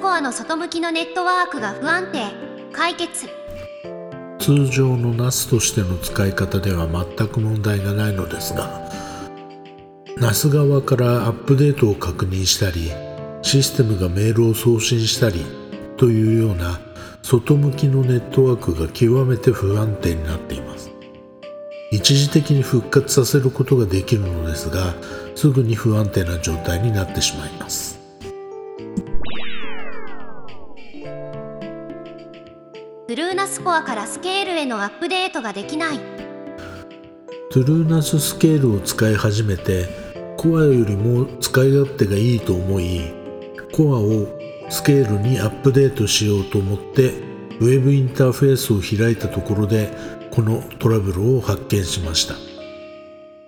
コアの外向きのネットワークが不安定。解決通常の NAS としての使い方では全く問題がないのですが NAS 側からアップデートを確認したりシステムがメールを送信したりというような外向きのネットワークが極めて不安定になっています。一時的に復活させることができるのですがすぐに不安定な状態になってしまいます。ブルーナスコアからスケールへのアップデートができない。トゥルーナススケールを使い始めてコアよりも使い勝手がいいと思いコアをスケールにアップデートしようと思ってウェブインターフェースを開いたところでこのトラブルを発見しました。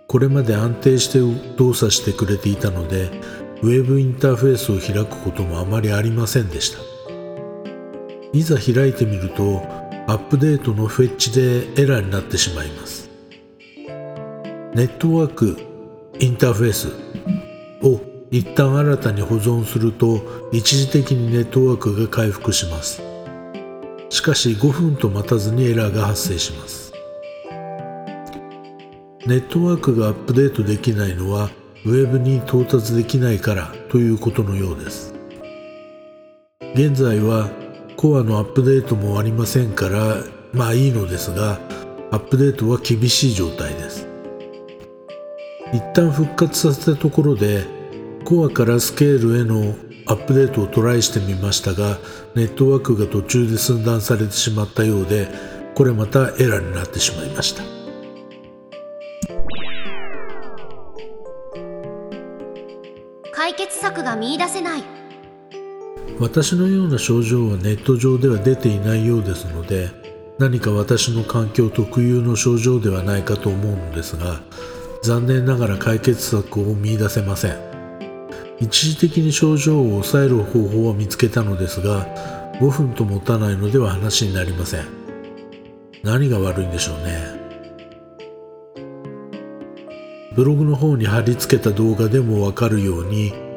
これまで安定して動作してくれていたのでウェブインターフェースを開くこともあまりありませんでした。いざ開いてみるとアップデートのフェッチでエラーになってしまいます。ネットワークインターフェースを一旦新たに保存すると一時的にネットワークが回復します。しかし5分と待たずにエラーが発生します。ネットワークがアップデートできないのはウェブに到達できないからということのようです。現在はコアのアップデートもありませんからまあいいのですがアップデートは厳しい状態です。一旦復活させたところでコアからスケールへのアップデートをトライしてみましたがネットワークが途中で寸断されてしまったようでこれまたエラーになってしまいました。解決策が見いだせない。私のような症状はネット上では出ていないようですので何か私の環境特有の症状ではないかと思うのですが残念ながら解決策を見いだせません。一時的に症状を抑える方法は見つけたのですが5分と持たないのでは話になりません。何が悪いんでしょうね。ブログの方に貼り付けた動画でもわかるように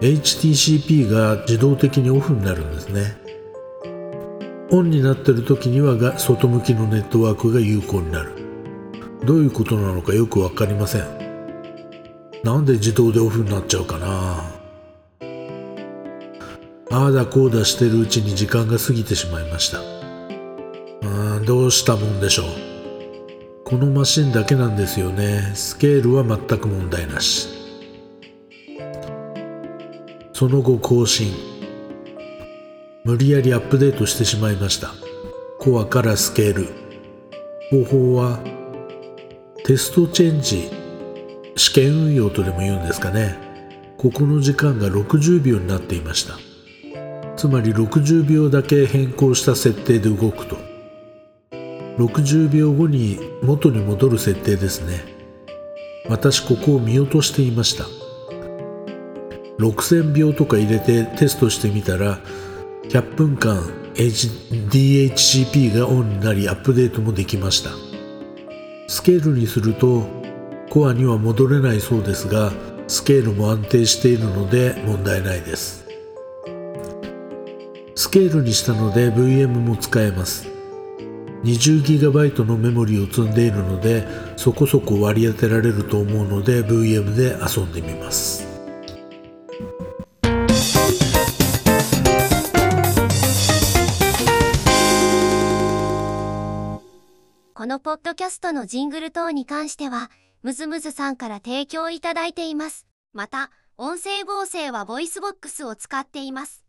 HTCP が自動的にオフになるんですね。オンになってる時にはが外向きのネットワークが有効になる。どういうことなのかよく分かりません。なんで自動でオフになっちゃうかな。ああだこうだしてるうちに時間が過ぎてしまいました。うーんどうしたもんでしょう。このマシンだけなんですよね。スケールは全く問題なし。その後更新。無理やりアップデートしてしまいました。コアからスケール。方法はテストチェンジ試験運用とでも言うんですかね。ここの時間が60秒になっていました。つまり60秒だけ変更した設定で動くと。60秒後に元に戻る設定ですね。私ここを見落としていました。6000秒とか入れてテストしてみたら100分間 DHCP がオンになりアップデートもできました。スケールにするとコアには戻れないそうですがスケールも安定しているので問題ないです。スケールにしたので VM も使えます。20GB のメモリを積んでいるのでそこそこ割り当てられると思うので VM で遊んでみます。このポッドキャストのジングル等に関しては、ムズムズさんから提供いただいています。また、音声合成は VOICEVOX を使っています。